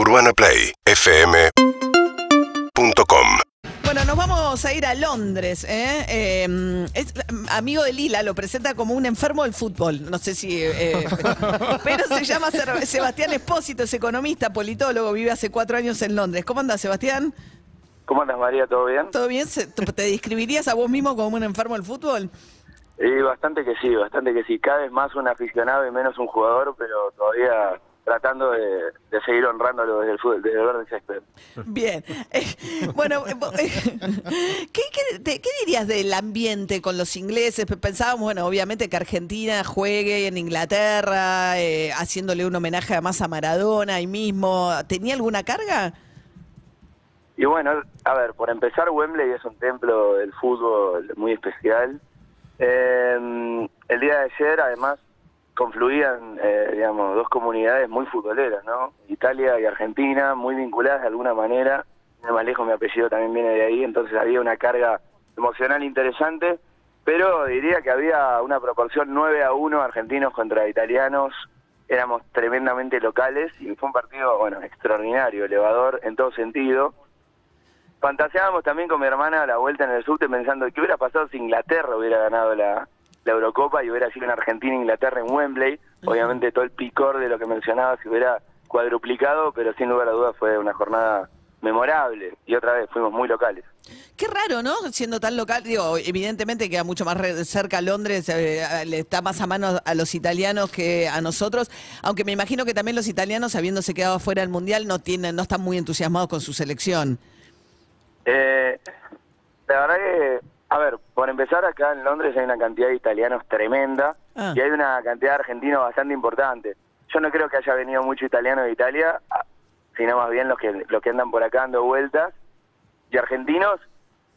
UrbanaPlayFM.com Bueno, nos vamos a ir a Londres. ¿eh? Eh, es amigo de Lila, lo presenta como un enfermo del fútbol. No sé si. eh, pero se llama Sebastián Espósito, es economista, politólogo, vive hace cuatro años en Londres. ¿Cómo andas, Sebastián? ¿Cómo andas, María? ¿Todo bien? ¿Todo bien? Se- ¿Te describirías a vos mismo como un enfermo del fútbol? Bastante que sí, bastante que sí. Cada vez más un aficionado y menos un jugador, pero todavía tratando de, de seguir honrándolo desde el fútbol, desde el verde césped. Bien. Eh, bueno, eh, eh, ¿qué, qué, te- qué dirías del ambiente con los ingleses? Pe- Pensábamos, bueno, obviamente que Argentina juegue en Inglaterra, eh, haciéndole un homenaje además a Maradona ahí mismo. ¿Tenía alguna carga? Y bueno, a ver, por empezar, Wembley es un templo del fútbol muy especial. Eh, el día de ayer, además, confluían, eh, digamos, dos comunidades muy futboleras, ¿no? Italia y Argentina, muy vinculadas de alguna manera. No me alejo, mi apellido también viene de ahí, entonces había una carga emocional interesante, pero diría que había una proporción 9 a 1 argentinos contra italianos. Éramos tremendamente locales y fue un partido, bueno, extraordinario, elevador en todo sentido. Fantaseábamos también con mi hermana a la vuelta en el subte pensando qué hubiera pasado si Inglaterra hubiera ganado la, la Eurocopa y hubiera sido en Argentina Inglaterra en Wembley. Obviamente todo el picor de lo que mencionaba se hubiera cuadruplicado, pero sin lugar a dudas fue una jornada memorable y otra vez fuimos muy locales. Qué raro, ¿no? Siendo tan local, digo, evidentemente queda mucho más cerca a Londres, eh, le está más a mano a los italianos que a nosotros, aunque me imagino que también los italianos, habiéndose quedado fuera del Mundial, no tienen, no están muy entusiasmados con su selección. Eh, la verdad que, a ver, por empezar acá en Londres hay una cantidad de italianos tremenda Ah. y hay una cantidad de argentinos bastante importante. Yo no creo que haya venido mucho italiano de Italia, sino más bien los que los que andan por acá dando vueltas. Y argentinos,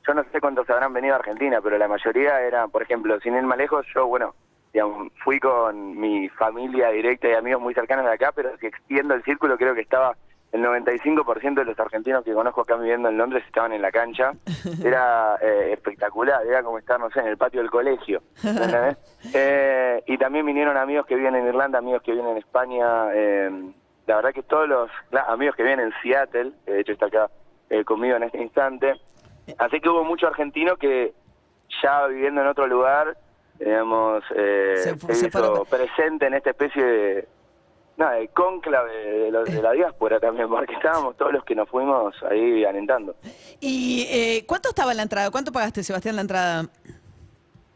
yo no sé cuántos habrán venido a Argentina, pero la mayoría eran, por ejemplo, sin ir más lejos, yo, bueno, digamos, fui con mi familia directa y amigos muy cercanos de acá, pero si extiendo el círculo, creo que estaba el 95% de los argentinos que conozco acá viviendo en Londres estaban en la cancha. Era eh, espectacular, era como estar, no sé, en el patio del colegio. Eh, y también vinieron amigos que viven en Irlanda, amigos que viven en España. eh, la verdad que todos los amigos que viven en Seattle, que de hecho está acá eh, conmigo en este instante. Así que hubo mucho argentino que ya viviendo en otro lugar, digamos, eh, Se se, se hizo presente en esta especie de, nada, de cónclave de, lo- de la diáspora también, porque estábamos todos los que nos fuimos ahí alentando. ¿Y eh, cuánto estaba en la entrada? ¿Cuánto pagaste, Sebastián, la entrada?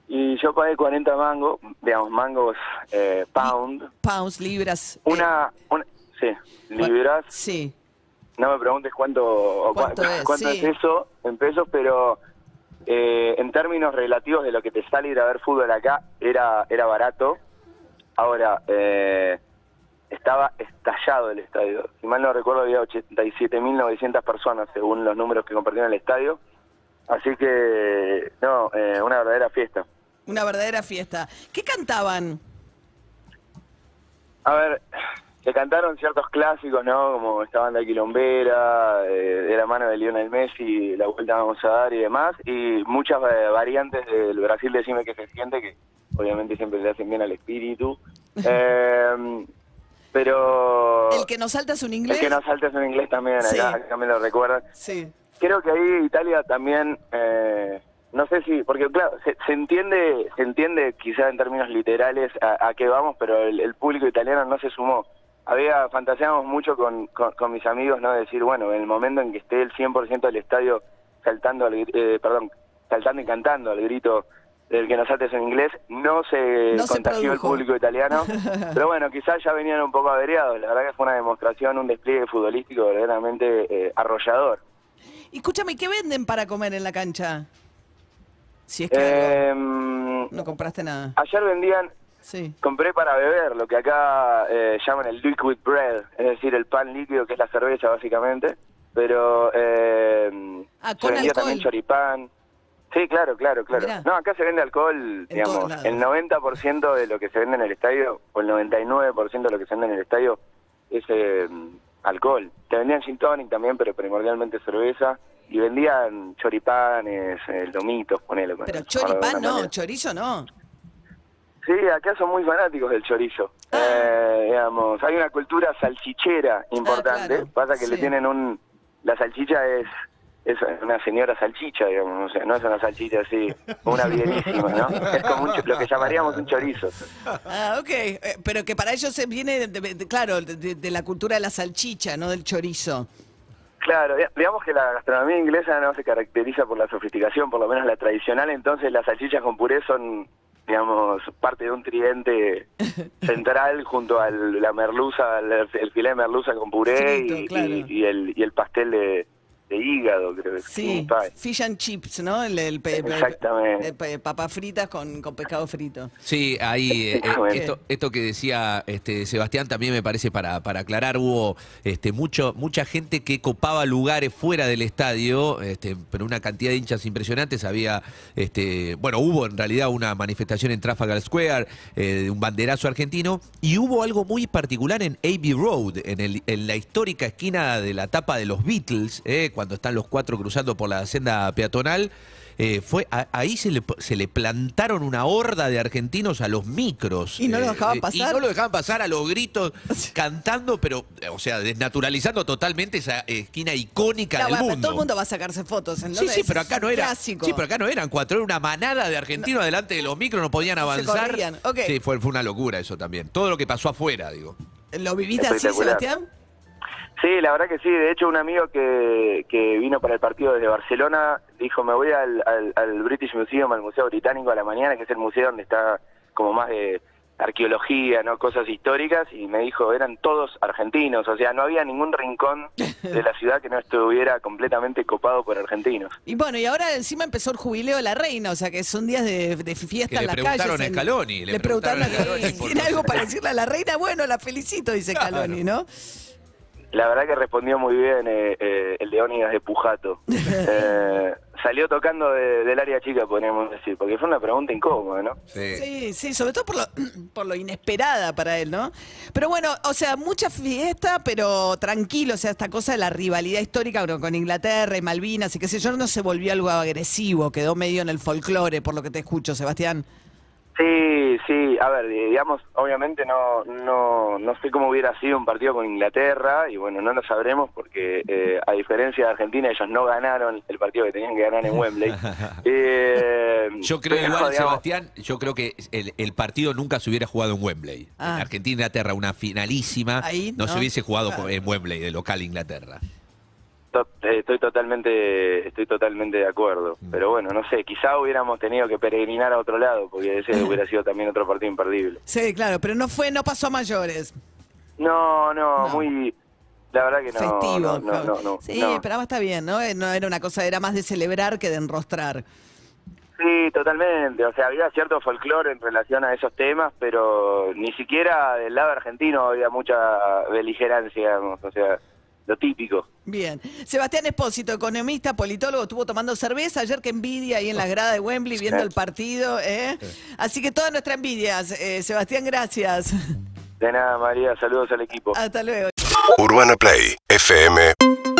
Y yo pagué 40 mangos, digamos, mangos eh, pound. Pounds, libras. eh, Una, una, sí, libras. Sí. No me preguntes cuánto, ¿Cuánto es? cuánto Sí. es eso en pesos, pero eh, en términos relativos de lo que te sale ir a ver fútbol acá, era, era barato. Ahora, eh, estaba estallado el estadio. Si mal no recuerdo, había 87.900 personas, según los números que compartieron el estadio. Así que, no, eh, una verdadera fiesta. Una verdadera fiesta. ¿Qué cantaban? A ver, se cantaron ciertos clásicos, ¿no? Como esta banda quilombera, eh, de la mano de Lionel Messi, la vuelta vamos a dar y demás, y muchas eh, variantes del Brasil Decime que se siente, que obviamente siempre le hacen bien al espíritu. Eh, pero... ¿El que nos salta es un El inglés? que no saltes en inglés también, Sí. acá, acá me lo recuerdan. Sí. Creo que ahí Italia también, eh, no sé si, porque claro, se, se entiende, se entiende quizá en términos literales a, a qué vamos, pero el, el público italiano no se sumó. Había, fantaseamos mucho con, con, con mis amigos, ¿no? Decir, bueno, en el momento en que esté el 100% del estadio saltando, al, eh, perdón, saltando y cantando al grito del que nos saltes en inglés, no se No se contagió el público italiano. pero bueno, quizás ya venían un poco averiados. La verdad que fue una demostración, un despliegue futbolístico verdaderamente eh, arrollador. Y escúchame, ¿qué venden para comer en la cancha? Si es que algo- Em, no compraste nada. ayer vendían, Sí. compré para beber, lo que acá eh, llaman el liquid bread, es decir, el pan líquido que es la cerveza básicamente, pero eh, Ah, se vendía alcohol. también choripán. Sí, claro, claro, claro. Mirá. No, acá se vende alcohol, digamos, el 90% de lo que se vende en el estadio, o el 99% de lo que se vende en el estadio es eh, alcohol. Te vendían gin tonic también, pero primordialmente cerveza, y vendían choripanes, eh, lomitos, ponele. Pero choripán no, manera. chorizo no. Sí, acá son muy fanáticos del chorizo. Eh, digamos, hay una cultura salchichera importante. claro, Pasa que le tienen un. La salchicha es es una señora salchicha, digamos, o sea, no es una salchicha así, una bienísima, ¿no? Es como un lo que llamaríamos un chorizo. Ah, ok. Eh, pero que para ellos se viene, de- de- claro, de, la cultura de la salchicha, no del chorizo. Claro, di- digamos que la gastronomía inglesa no se caracteriza por la sofisticación, por lo menos la tradicional, entonces las salchichas con puré son, digamos, parte de un tridente central junto a la merluza, el, el filé de merluza con puré Frito, y, claro. y- y el, y el pastel de, de hígado, creo que es Sí, fish and chips, ¿no? El, el pe- pe- Exactamente. papas fritas con, con pescado frito. Sí, ahí eh, eh, esto, esto que decía este Sebastián también me parece para, para aclarar, hubo este mucho mucha gente que copaba lugares fuera del estadio, este, pero una cantidad de hinchas impresionantes, había este, bueno, hubo en realidad una manifestación en Trafalgar Square eh, de un banderazo argentino y hubo algo muy particular en Abbey Road, en, el, en la histórica esquina de la tapa de los Beatles, eh, cuando están los cuatro cruzando por la senda peatonal. Eh, fue a- ahí se le, se le plantaron una horda de argentinos a los micros. ¿Y no lo Eh, dejaban eh, pasar? Y no lo dejaban pasar a los gritos, cantando, pero, eh, o sea, desnaturalizando totalmente esa esquina icónica Claro, del bueno, mundo. todo el mundo va a sacarse fotos. Sí, ¿entendés? sí, pero acá no era. Clásico. Sí, pero acá no eran cuatro, era una manada de argentinos delante de los micros, no podían avanzar. corrían, ok. Sí, fue, fue una locura eso también. Todo lo que pasó afuera, digo. ¿Lo viviste así. Sebastián? Sí, la verdad que sí. De hecho, un amigo que, que vino para el partido desde Barcelona dijo, me voy al, al, al British Museum, al Museo Británico a la mañana, que es el museo donde está como más de arqueología, no cosas históricas, y me dijo, eran todos argentinos, o sea, no había ningún rincón de la ciudad que no estuviera completamente copado por argentinos. Y bueno, y ahora encima empezó el jubileo de la reina, o sea que son días de, de fiesta Que en le las preguntaron calles. a en- Scaloni, le Le preguntaron a preguntaron a Scaloni. ¿Tiene algo para decirle a la reina? Bueno, la felicito, dice Claro. Scaloni, ¿no? La verdad que respondió muy bien eh, eh, el Leónidas de Pujato. Eh, salió tocando de- del área chica, podríamos decir, porque fue una pregunta incómoda, ¿no? Sí, sí, sobre todo por lo, por lo inesperada para él, ¿no? Pero bueno, o sea, mucha fiesta, pero tranquilo, o sea, esta cosa de la rivalidad histórica bueno, con Inglaterra y Malvinas y qué sé yo, no se volvió algo agresivo, quedó medio en el folclore, por lo que te escucho, Sebastián. Sí, sí, a ver, eh, digamos, obviamente no, no, no sé cómo hubiera sido un partido con Inglaterra y bueno, no lo sabremos porque eh, a diferencia de Argentina ellos no ganaron el partido que tenían que ganar en Wembley. Eh, Yo creo pero, igual, digamos, Sebastián, yo creo que el, el partido nunca se hubiera jugado en Wembley. Ah. En Argentina-Inglaterra, una finalísima, Ahí, no, ¿no? se hubiese jugado Claro. en Wembley, de local Inglaterra. To- eh, estoy totalmente estoy totalmente de acuerdo, Mm. pero bueno, no sé, quizá hubiéramos tenido que peregrinar a otro lado porque ese hubiera sido también otro partido imperdible. Sí, claro, pero no fue, no pasó a mayores. No, no, No. muy la verdad que no, Festivo. no, no, no, no, sí, no. pero está bien, ¿no? Eh, No era una cosa, era más de celebrar que de enrostrar. Sí, totalmente. O sea, había cierto folclore en relación a esos temas, pero ni siquiera del lado argentino había mucha beligerancia, digamos. O sea, lo típico. Bien. Sebastián Espósito, economista, politólogo, estuvo tomando cerveza ayer que envidia ahí en la grada de Wembley viendo el partido. ¿eh? Así que toda nuestra envidia. Eh, Sebastián, gracias. De nada, María. Saludos al equipo. Hasta luego. UrbanaPlay fm.com